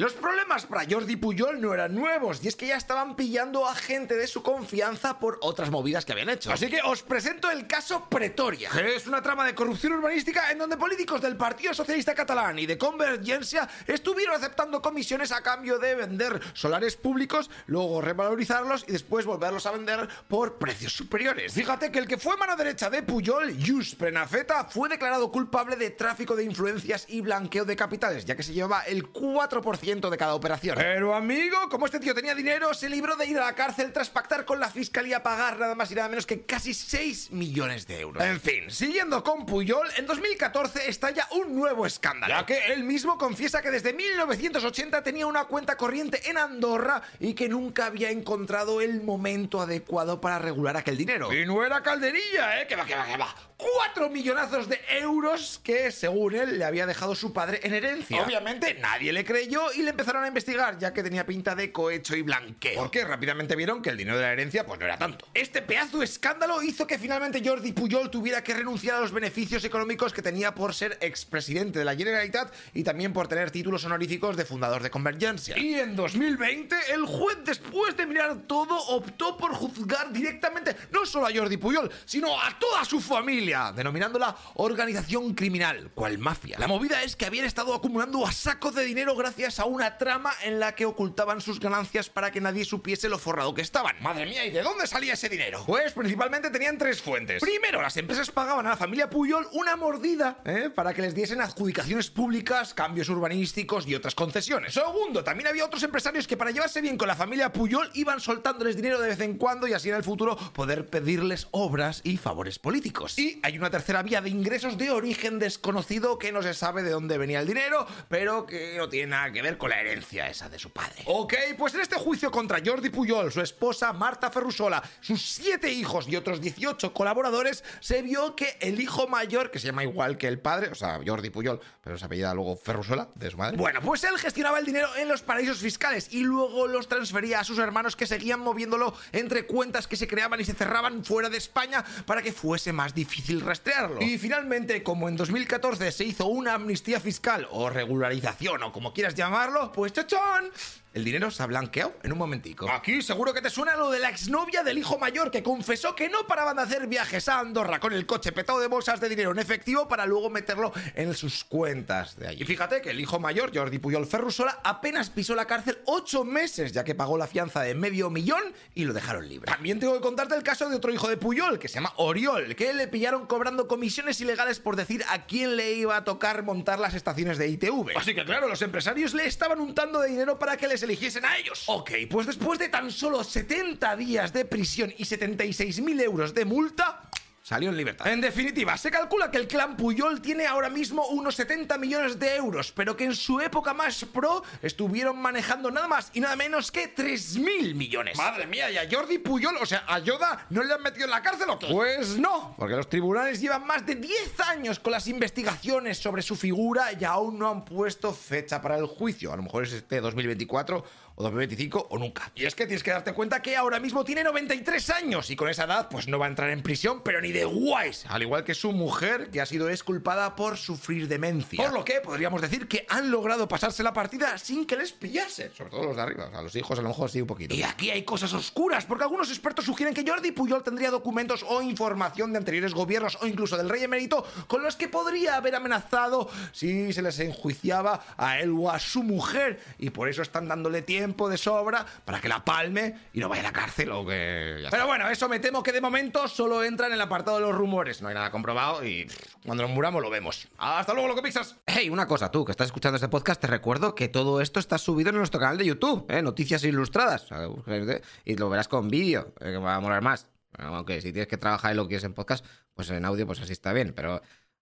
Los problemas para Jordi Puyol no eran nuevos, y es que ya estaban pillando a gente de su confianza por otras movidas que habían hecho. Así que os presento el caso Pretoria, que es una trama de corrupción urbanística en donde políticos del Partido Socialista Catalán y de Convergencia estuvieron aceptando comisiones a cambio de vender solares públicos, luego revalorizarlos y después volverlos a vender por precios superiores. Fíjate que el que fue mano derecha de Puyol, Jus Prenafeta, fue declarado culpable de tráfico de influencias y blanqueo de capitales, ya que se llevaba el 4% de cada operación. Pero amigo, como este tío tenía dinero, se libró de ir a la cárcel tras pactar con la fiscalía a pagar nada más y nada menos que casi 6 millones de euros. En fin, siguiendo con Puyol, en 2014 estalla un nuevo escándalo, ya que él mismo confiesa que desde 1980 tenía una cuenta corriente en Andorra y que nunca había encontrado el momento adecuado para regular aquel dinero. Y no era calderilla, ¿eh? Que va, que va, que va. 4 millonazos de euros que, según él, le había dejado su padre en herencia. Obviamente nadie le creyó y le empezaron a investigar, ya que tenía pinta de cohecho y blanqueo. Porque rápidamente vieron que el dinero de la herencia pues no era tanto. Este pedazo de escándalo hizo que finalmente Jordi Puyol tuviera que renunciar a los beneficios económicos que tenía por ser expresidente de la Generalitat y también por tener títulos honoríficos de fundador de Convergencia. Y en 2020, el juez, después de mirar todo, optó por juzgar directamente no solo a Jordi Puyol, sino a toda su familia denominándola organización criminal, cual mafia. La movida es que habían estado acumulando a sacos de dinero gracias a una trama en la que ocultaban sus ganancias para que nadie supiese lo forrado que estaban. Madre mía, ¿y de dónde salía ese dinero? Pues principalmente tenían tres fuentes. Primero, las empresas pagaban a la familia Puyol una mordida ¿eh? para que les diesen adjudicaciones públicas, cambios urbanísticos y otras concesiones. Segundo, también había otros empresarios que para llevarse bien con la familia Puyol iban soltándoles dinero de vez en cuando y así en el futuro poder pedirles obras y favores políticos. Y hay una tercera vía de ingresos de origen desconocido que no se sabe de dónde venía el dinero, pero que no tiene nada que ver con la herencia esa de su padre. Ok, pues en este juicio contra Jordi Puyol, su esposa Marta Ferrusola, sus siete hijos y otros 18 colaboradores, se vio que el hijo mayor, que se llama igual que el padre, o sea, Jordi Puyol, pero se apellida luego Ferrusola, de su madre. Bueno, pues él gestionaba el dinero en los paraísos fiscales y luego los transfería a sus hermanos que seguían moviéndolo entre cuentas que se creaban y se cerraban fuera de España para que fuese más difícil rastrearlo. Y finalmente, como en 2014 se hizo una amnistía fiscal o regularización o como quieras llamarlo, pues chochón, el dinero se ha blanqueado en un momentico. Aquí seguro que te suena lo de la exnovia del hijo mayor que confesó que no paraban de hacer viajes a Andorra con el coche petado de bolsas de dinero en efectivo para luego meterlo en sus cuentas de allí. Y fíjate que el hijo mayor, Jordi Puyol Ferrusola, apenas pisó la cárcel ocho meses ya que pagó la fianza de medio millón y lo dejaron libre. También tengo que contarte el caso de otro hijo de Puyol que se llama Oriol, que le pillaron cobrando comisiones ilegales por decir a quién le iba a tocar montar las estaciones de ITV. Así que claro, los empresarios le estaban untando de dinero para que les eligiesen a ellos. Ok, pues después de tan solo 70 días de prisión y 76.000 euros de multa, salió en libertad. En definitiva, se calcula que el clan Puyol tiene ahora mismo unos 70 millones de euros, pero que en su época más pro estuvieron manejando nada más y nada menos que 3.000 millones. Madre mía, y a Jordi Puyol, o sea, a Yoda, ¿no le han metido en la cárcel o qué? Pues no, porque los tribunales llevan más de 10 años con las investigaciones sobre su figura y aún no han puesto fecha para el juicio. A lo mejor es este 2024 o 2025 o nunca. Y es que tienes que darte cuenta que ahora mismo tiene 93 años y con esa edad pues no va a entrar en prisión, pero ni de guays. Al igual que su mujer, que ha sido exculpada por sufrir demencia. Por lo que podríamos decir que han logrado pasarse la partida sin que les pillase. Sobre todo los de arriba. A los hijos a lo mejor sí un poquito. Y aquí hay cosas oscuras, porque algunos expertos sugieren que Jordi Puyol tendría documentos o información de anteriores gobiernos o incluso del rey emérito con los que podría haber amenazado si se les enjuiciaba a él o a su mujer. Y por eso están dándole tiempo de sobra para que la palme y no vaya a la cárcel o que... Pero bueno, eso me temo que de momento solo entra en el apartado de los rumores. No hay nada comprobado y cuando nos muramos lo vemos. Hasta luego, lo que pisas. Hey, una cosa, tú que estás escuchando este podcast, te recuerdo que todo esto está subido en nuestro canal de YouTube, ¿eh? Noticias Ilustradas. Y lo verás con vídeo, eh, que va a molar más. Aunque si tienes que trabajar y lo quieres en podcast, pues en audio, pues así está bien. Pero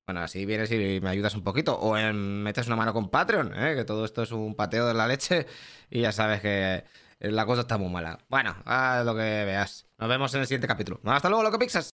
bueno, así vienes y me ayudas un poquito. O en, metes una mano con Patreon, ¿eh? que todo esto es un pateo de la leche. Y ya sabes que la cosa está muy mala. Bueno, haz lo que veas. Nos vemos en el siguiente capítulo. Hasta luego, loco Pixas.